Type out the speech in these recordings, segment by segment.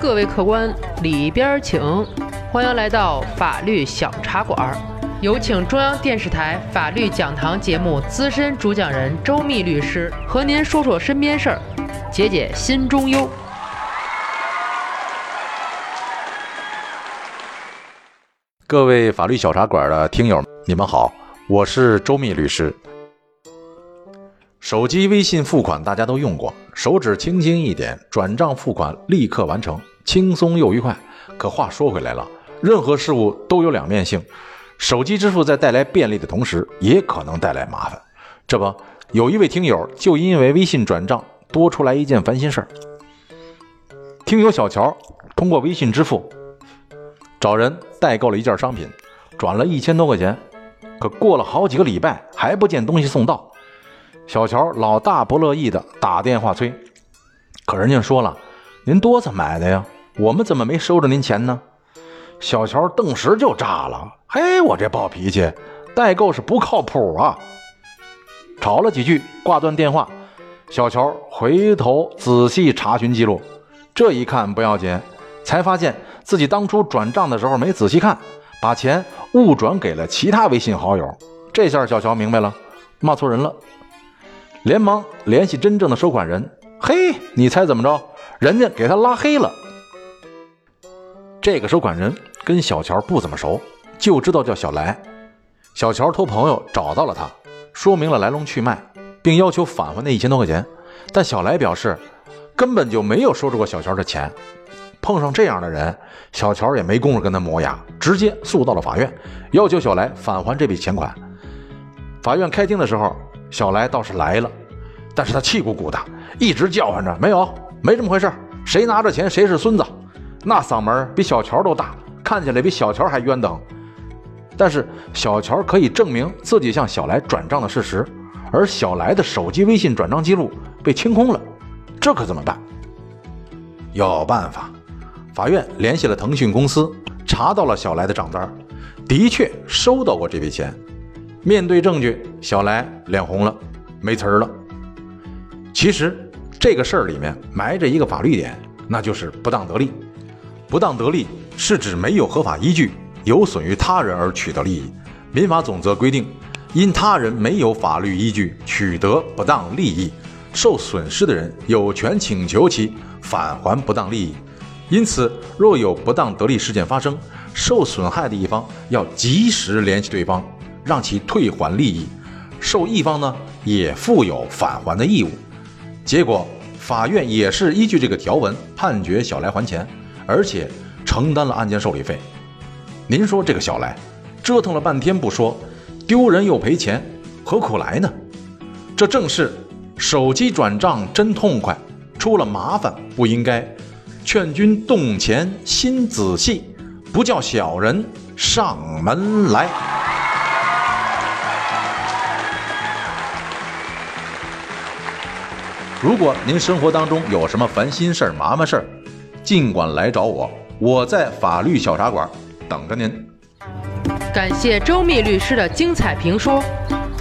各位客官里边请，欢迎来到法律小茶馆。有请中央电视台法律讲堂节目资深主讲人周密律师和您说说身边事儿，解解心中忧。各位法律小茶馆的听友，你们好，我是周密律师。手机微信付款大家都用过，手指轻轻一点，转账付款立刻完成，轻松又愉快。可话说回来了，任何事物都有两面性，手机支付在带来便利的同时，也可能带来麻烦。这不，有一位听友就因为微信转账多出来一件烦心事儿。听友小乔通过微信支付找人代购了一件商品，转了一千多块钱，可过了好几个礼拜还不见东西送到。小乔老大不乐意的打电话催，可人家说了：“您多次买的呀，我们怎么没收着您钱呢？”小乔顿时就炸了：“嘿，我这暴脾气，代购是不靠谱啊！”吵了几句，挂断电话。小乔回头仔细查询记录，这一看不要紧，才发现自己当初转账的时候没仔细看，把钱误转给了其他微信好友。这下小乔明白了，骂错人了。连忙联系真正的收款人，嘿，你猜怎么着？人家给他拉黑了。这个收款人跟小乔不怎么熟，就知道叫小来。小乔托朋友找到了他，说明了来龙去脉，并要求返还那一千多块钱。但小来表示根本就没有收着过小乔的钱。碰上这样的人，小乔也没工夫跟他磨牙，直接诉到了法院，要求小来返还这笔钱款。法院开庭的时候。小来倒是来了，但是他气鼓鼓的，一直叫唤着：“没有，没这么回事，谁拿着钱谁是孙子。”那嗓门比小乔都大，看起来比小乔还冤等。但是小乔可以证明自己向小来转账的事实，而小来的手机微信转账记录被清空了，这可怎么办？有办法，法院联系了腾讯公司，查到了小来的账单，的确收到过这笔钱。面对证据，小来脸红了，没词儿了。其实这个事儿里面埋着一个法律点，那就是不当得利。不当得利是指没有合法依据，有损于他人而取得利益。民法总则规定，因他人没有法律依据取得不当利益，受损失的人有权请求其返还不当利益。因此，若有不当得利事件发生，受损害的一方要及时联系对方。让其退还利益，受益方呢也负有返还的义务。结果法院也是依据这个条文判决小来还钱，而且承担了案件受理费。您说这个小来折腾了半天不说，丢人又赔钱，何苦来呢？这正是手机转账真痛快，出了麻烦不应该。劝君动钱心仔细，不叫小人上门来。如果您生活当中有什么烦心事儿、麻烦事儿，尽管来找我，我在法律小茶馆等着您。感谢周密律师的精彩评说，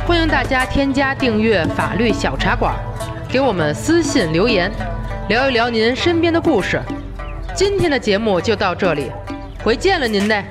欢迎大家添加订阅法律小茶馆，给我们私信留言，聊一聊您身边的故事。今天的节目就到这里，回见了您嘞。